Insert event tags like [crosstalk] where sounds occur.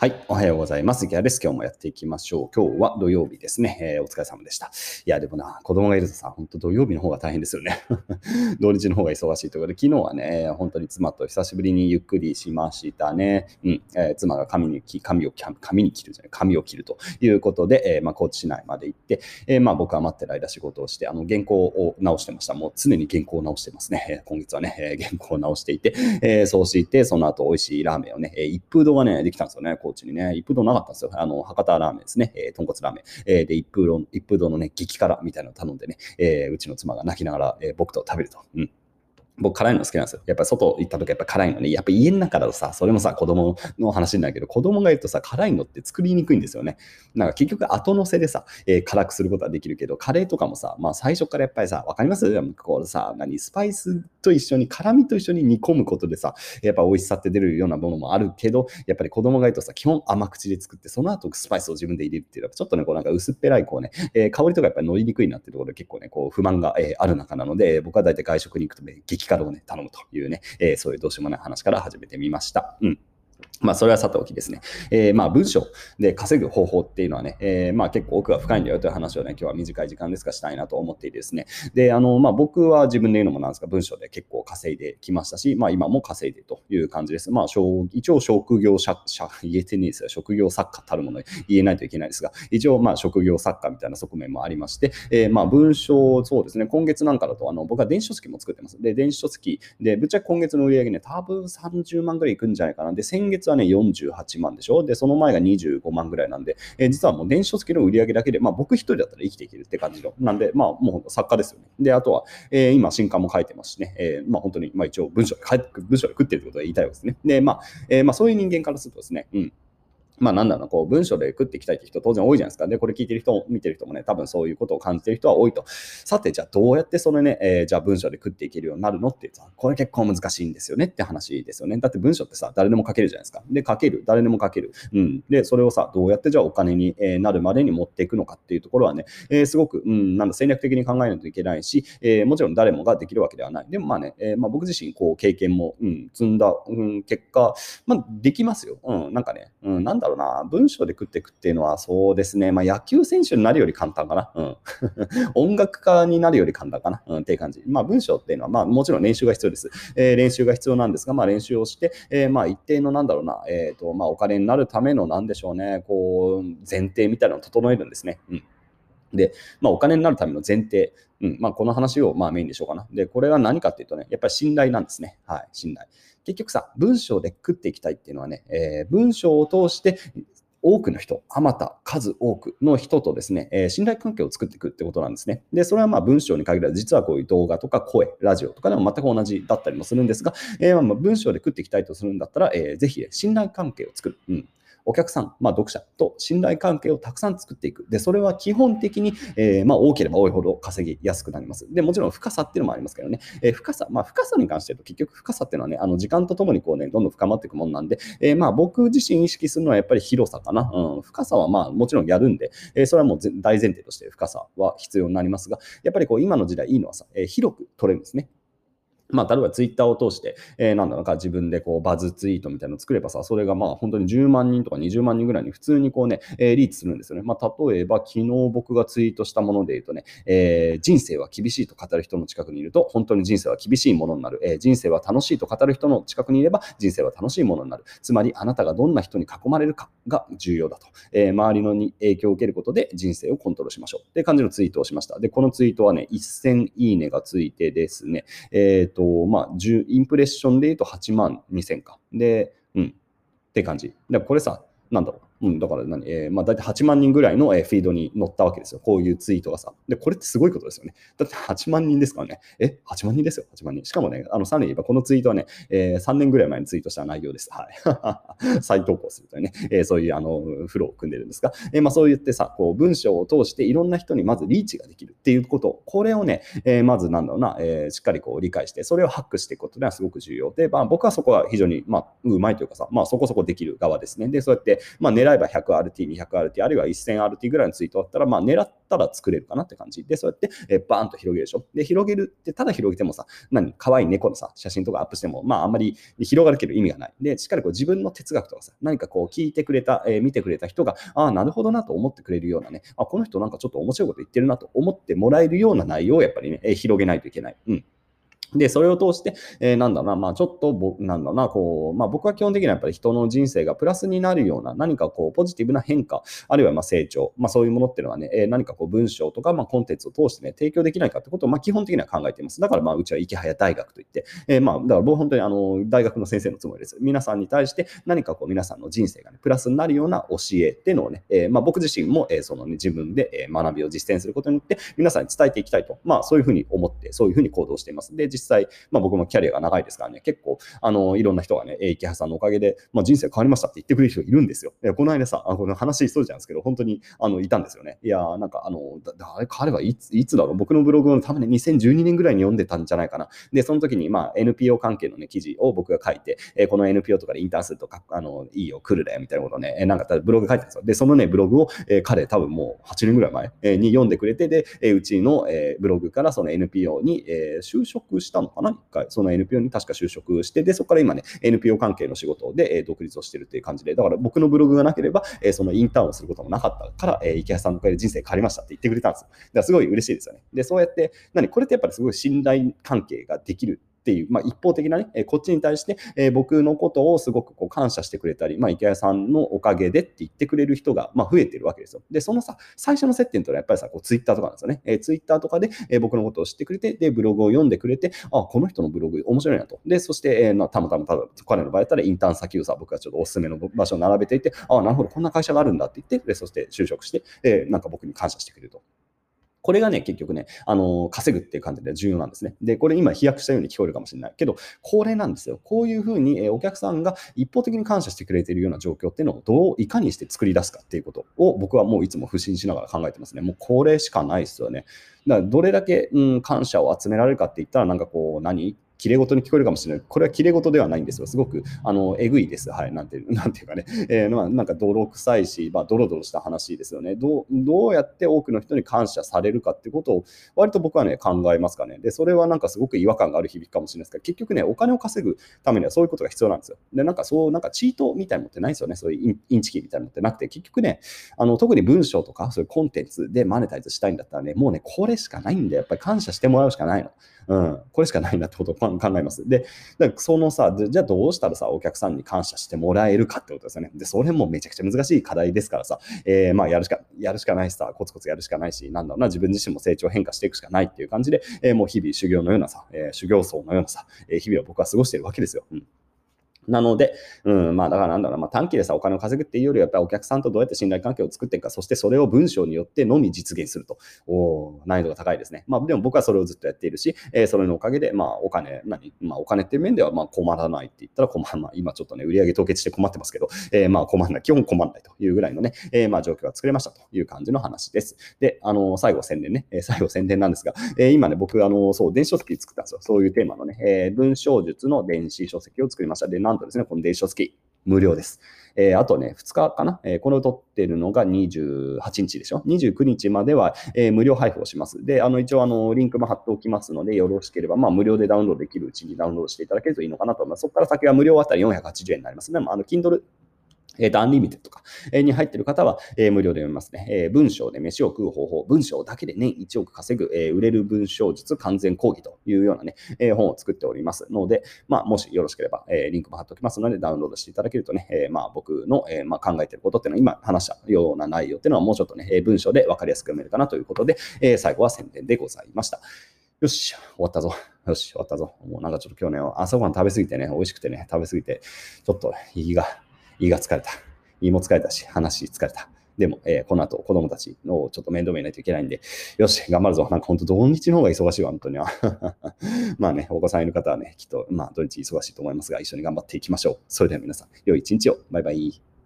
はい。おはようございます。ギャです。今日もやっていきましょう。今日は土曜日ですね。えー、お疲れ様でした。いや、でもな、子供がいるとさ、本当土曜日の方が大変ですよね。[laughs] 土日の方が忙しいということで、昨日はね、本当に妻と久しぶりにゆっくりしましたね。うん。えー、妻が髪に髪を、髪に切るじゃない、髪を切るということで、えー、まあ、高知市内まで行って、え、まあ、僕は待ってる間仕事をして、あの、原稿を直してました。もう常に原稿を直してますね。今月はね、原稿を直していて、え、そうして、その後美味しいラーメンをね、え、一風堂がね、できたんですよね、高知にね。一風堂なかったんですよ。あの、博多ラーメンですね。えー、豚骨ラーメン。えー、で、一風堂、一風堂のね、激辛みたいなのを頼んでね、えー、うちの妻が泣きながら、えー、僕と食べると。うん。僕辛いの好きなんですよ。やっぱり外行った時やっぱ辛いのね。やっぱ家の中だとさ、それもさ、子供の話になるけど、子供がいるとさ、辛いのって作りにくいんですよね。なんか結局後乗せでさ、えー、辛くすることはできるけど、カレーとかもさ、まあ最初からやっぱりさ、わかります？こうさ、何、スパイスと一緒に、辛みと一緒に煮込むことでさ、やっぱ美味しさって出るようなものもあるけど、やっぱり子供がいるとさ、基本甘口で作って、その後スパイスを自分で入れるっていうのは、ちょっとね、こうなんか薄っぺらい、こうね、えー、香りとかやっぱり乗りにくいなっていうところで結構ね、こう不満が、えー、ある中なので、僕は大体外食に行くとね、激光をね、頼むと。いうね、えー、そういうどうしようもない話から始めてみました。うん。まあ、それはさておきですね。えー、まあ、文章で稼ぐ方法っていうのはね、えー、まあ、結構奥が深いんだよという話をね、今日は短い時間ですがしたいなと思っていてですね。で、あの、まあ、僕は自分で言うのもなんですが、文章で結構稼いできましたし、まあ、今も稼いでという感じです。まあ、一応、職業者、言えてねえですよ。職業作家たるもの言えないといけないですが、一応、まあ、職業作家みたいな側面もありまして、えー、まあ、文章、そうですね、今月なんかだと、あの、僕は電子書籍も作ってます。で、電子書籍で、ぶっちゃけ今月の売り上げね、多分30万ぐらいいくんじゃないかな。で、先月はね、48万でしょ？で、その前が25万ぐらいなんで、えー、実はもう電子書籍の売り上げだけで、まあ僕一人だったら生きていけるって感じの。なんで、まあもう作家ですよね。で、あとは、えー、今新刊も書いてますしね、えー、まあ本当に、まあ一応文章で、文章で食ってるってことは言いたいわけですね。で、まあ、えー、まあそういう人間からするとですね、うん。まあなんだろう、こう文章で食っていきたいって人当然多いじゃないですか。で、これ聞いてる人、見てる人もね、多分そういうことを感じてる人は多いと。さて、じゃあどうやってそれね、えー、じゃあ文章で食っていけるようになるのっていうと、これ結構難しいんですよねって話ですよね。だって文章ってさ、誰でも書けるじゃないですか。で、書ける。誰でも書ける。うん。で、それをさ、どうやってじゃあお金にえなるまでに持っていくのかっていうところはね、えー、すごく、うん、なんだ、戦略的に考えないといけないし、えー、もちろん誰もができるわけではない。でもまあね、えー、まあ僕自身、こう、経験も、うん、積んだ、うん、結果、まあできますよ。うん、なんかね、うん、なんだろうな、文章で食っていくっていうのは、そうですね、まあ、野球選手になるより簡単かな。うん、[laughs] 音楽家になるより簡単かな、うん、っていう感じ。まあ、文章っていうのは、まあ、もちろん練習が必要です。えー、練習が必要なんですが、まあ、練習をして、えー、まあ、一定のなんだろうな、えっ、ー、と、まあ、お金になるための、なんでしょうね、こう、前提みたいなのを整えるんですね。うんで、まあ、お金になるための前提、うんまあ、この話をまあメインでしょうかな。で、これは何かっていうとね、やっぱり信頼なんですね。はい、信頼。結局さ、文章で食っていきたいっていうのはね、えー、文章を通して多くの人、あまた数多くの人とですね、えー、信頼関係を作っていくってことなんですね。で、それはまあ文章に限らず、実はこういう動画とか声、ラジオとかでも全く同じだったりもするんですが、えー、ま文章で食っていきたいとするんだったら、えー、ぜひ信頼関係を作る。うんお客さん、まあ、読者と信頼関係をたくさん作っていく。で、それは基本的に、えー、まあ、多ければ多いほど稼ぎやすくなります。で、もちろん深さっていうのもありますけどね、えー、深さ、まあ、深さに関して言うと、結局深さっていうのはね、あの時間とともにこうね、どんどん深まっていくものなんで、えー、まあ、僕自身意識するのはやっぱり広さかな。うん、深さはまあ、もちろんやるんで、えそれはもう大前提として深さは必要になりますが、やっぱりこう、今の時代いいのはさ、え広く取れるんですね。まあ、例えばツイッターを通して、えー、なんだろうか、自分でこうバズツイートみたいなのを作ればさ、それがまあ本当に10万人とか20万人ぐらいに普通にこうね、えー、リーチするんですよね。まあ、例えば昨日僕がツイートしたもので言うとね、えー、人生は厳しいと語る人の近くにいると、本当に人生は厳しいものになる。えー、人生は楽しいと語る人の近くにいれば、人生は楽しいものになる。つまり、あなたがどんな人に囲まれるかが重要だと。えー、周りのに影響を受けることで人生をコントロールしましょう。って感じのツイートをしました。で、このツイートはね、1000いいねがついてですね、えっ、ー、と、まあ、10インプレッションで言うと8万2000か。で、うん。って感じ。で、これさ、なんだろう。うん、だから何、えー、まあ大体8万人ぐらいの、え、フィードに載ったわけですよ。こういうツイートがさ。で、これってすごいことですよね。だって8万人ですからね。え、8万人ですよ、8万人。しかもね、あの、さらに言えばこのツイートはね、えー、3年ぐらい前にツイートした内容です。はい。[laughs] 再投稿するというね、えー、そういうあの、フローを組んでるんですが、えー、まあそう言ってさ、こう、文章を通していろんな人にまずリーチができるっていうこと、これをね、えー、まずなんだろうな、えー、しっかりこう理解して、それをハックしていくことはすごく重要で、まあ僕はそこは非常に、まあ、うまいというかさ、まあそこそこできる側ですね。で、そうやって、まあ狙狙えば 100RT、200RT、あるいは 1000RT ぐらいのツイートだったら、まあ、狙ったら作れるかなって感じ。で、そうやって、えバーンと広げるでしょ。で、広げるって、ただ広げてもさ、何、可愛い猫のさ、写真とかアップしても、まあ、あんまり広がるけど意味がない。で、しっかりこう自分の哲学とかさ、何かこう聞いてくれた、えー、見てくれた人が、ああ、なるほどなと思ってくれるようなね、あ、この人なんかちょっと面白いこと言ってるなと思ってもらえるような内容をやっぱりね、えー、広げないといけない。うん。で、それを通して、えー、なんだな、まあちょっとぼ、なんだな、こう、まあ僕は基本的にはやっぱり人の人生がプラスになるような何かこうポジティブな変化、あるいはまあ成長、まあそういうものっていうのはね、えー、何かこう文章とかまあコンテンツを通してね、提供できないかってことをまあ基本的には考えています。だからまあうちは池早大学といって、えー、まあだから僕本当にあの大学の先生のつもりです。皆さんに対して何かこう皆さんの人生がね、プラスになるような教えっていうのをね、え、まあ僕自身も、え、そのね、自分で学びを実践することによって皆さんに伝えていきたいと、まあそういうふうに思って、そういうふうに行動しています。で、実際、まあ僕もキャリアが長いですからね、結構、あの、いろんな人がね、え池原さんのおかげで、まあ、人生変わりましたって言ってくれる人いるんですよ。この間さ、あこの話そうじゃんですけど、本当に、あの、いたんですよね。いやなんか、あの、誰、彼はいつ、いつだろう、僕のブログのために2012年ぐらいに読んでたんじゃないかな。で、その時に、まあ、NPO 関係のね、記事を僕が書いて、えこの NPO とかでインターンするとか、あの、いいよ、来るだよ、みたいなことをね、なんかブログ書いてたんですよ。で、そのね、ブログを、え彼多分もう8年ぐらい前、に読んでくれて、で、えうちの、えブログからその NPO に、え就職ししたのかな？一回。その NPO に確か就職して、で、そこから今ね、NPO 関係の仕事で、え独立をしてるっていう感じで、だから僕のブログがなければ、えそのインターンをすることもなかったから、え池谷さんのおかげで人生変わりましたって言ってくれたんですよ。だからすごい嬉しいですよね。で、そうやって、何、これってやっぱりすごい信頼関係ができるっていう、まあ、一方的なね、えこっちに対して、え僕のことをすごくこう感謝してくれたり、まあ、池谷さんのおかげでって言ってくれる人が、まあ、増えてるわけですよ。で、そのさ、最初の接点というのはやっぱりさ、こうツイッターとかなんですよね。えー、ツイッターとかで、え僕のことを知ってくれて、で、ブログを読んでくれて、あ、この人のブログ面白いなと。で、そして、えー、ま、たまたまただ、彼の場合だったらインターン先をさ、僕がちょっとおすすめの場所を並べていて、あ、なるほど、こんな会社があるんだって言って、で、そして就職して、えー、なんか僕に感謝してくれると。これがね、結局ね、あの、稼ぐっていう感じで重要なんですね。で、これ今飛躍したように聞こえるかもしれないけど、これなんですよ。こういうふうに、えお客さんが一方的に感謝してくれているような状況っていうのをどう、いかにして作り出すかっていうことを僕はもういつも不信しながら考えてますね。もうこれしかないですよね。だからどれだけ、うん、感謝を集められるかって言ったら、なんかこう、何切れ事に聞こえるかもしれない。これは切れ事ではないんですよ。すごく、あの、えぐいです。はい。なんていう、なんていうかね。えー、まあ、なんか泥臭いし、まあ、ドロドロした話ですよね。どう、どうやって多くの人に感謝されるかってことを、割と僕はね、考えますかね。で、それはなんかすごく違和感がある響きかもしれないですけど、結局ね、お金を稼ぐためにはそういうことが必要なんですよ。で、なんかそう、なんかチートみたいなのってないですよね。そういうインチキみたいなのってなくて、結局ね、あの、特に文章とか、そういうコンテンツでマネタイズしたいんだったらね、もうね、これしかないんで、やっぱり感謝してもらうしかないの。うん、これしかないなってことを [laughs] 考えます。で、だからそのさ、じゃあどうしたらさ、お客さんに感謝してもらえるかってことですよね。で、それもめちゃくちゃ難しい課題ですからさ、えー、まあやるしか、やるしかないしさ、コツコツやるしかないし、なんだろうな、自分自身も成長変化していくしかないっていう感じで、えー、もう日々修行のようなさ、えー、修行僧のようなさ、え、日々を僕は過ごしてるわけですよ。うんなので、うん、まあだからなんだろう、まあ、短期でさ、お金を稼ぐっていうよりは、やっぱりお客さんとどうやって信頼関係を作っていくか、そしてそれを文章によってのみ実現すると。お難易度が高いですね。まあでも僕はそれをずっとやっているし、えー、それのおかげで、まあお金、何、まあお金っていう面ではまあ困らないって言ったら困らない。今ちょっとね、売上凍結して困ってますけど、えー、まあ困らない。基本困らないというぐらいのね、えー、まあ状況が作れましたという感じの話です。で、あの、最後宣伝ね、え、最後宣伝なんですが、えー、今ね、僕、あの、そう、電子書籍作ったんですよ。そういうテーマのね、えー、文章術の電子書籍を作りました。で、なんとですね、この電子書籍無料です。えー、あとね、2日かな、えー、これを取ってるのが28日でしょ ?29 日までは、えー、無料配布をします。で、あの、一応、あの、リンクも貼っておきますので、よろしければ、まあ、無料でダウンロードできるうちにダウンロードしていただけるといいのかなと思います。そこから先は無料あたり480円になります。ね。まあ、あの、Kindle えっ、と、アンリミテッドとか、え、に入ってる方は、え、無料で読めますね。え、文章で飯を食う方法、文章だけで年1億稼ぐ、え、売れる文章術完全講義というようなね、え、本を作っておりますので、まあ、もしよろしければ、え、リンクも貼っておきますので、ダウンロードしていただけるとね、え、まあ、僕の、えまあ、考えてることっていうのは、今話したような内容っていうのは、もうちょっとね、え文章で分かりやすく読めるかなということで、え、最後は宣伝でございました。よし、終わったぞ。よし、終わったぞ。もうなんかちょっと今日ね、朝ごはん食べ過ぎてね、美味しくてね、食べ過ぎて、ちょっと胃が、胃が疲れた。胃も疲れたし、話疲れた。でも、えー、この後、子供たちのちょっと面倒見ないといけないんで、よし、頑張るぞ。なんか本当、土日の方が忙しいわ、本当には。[laughs] まあね、お子さんいる方はね、きっと、まあ、土日忙しいと思いますが、一緒に頑張っていきましょう。それでは皆さん、良い一日を。バイバイ。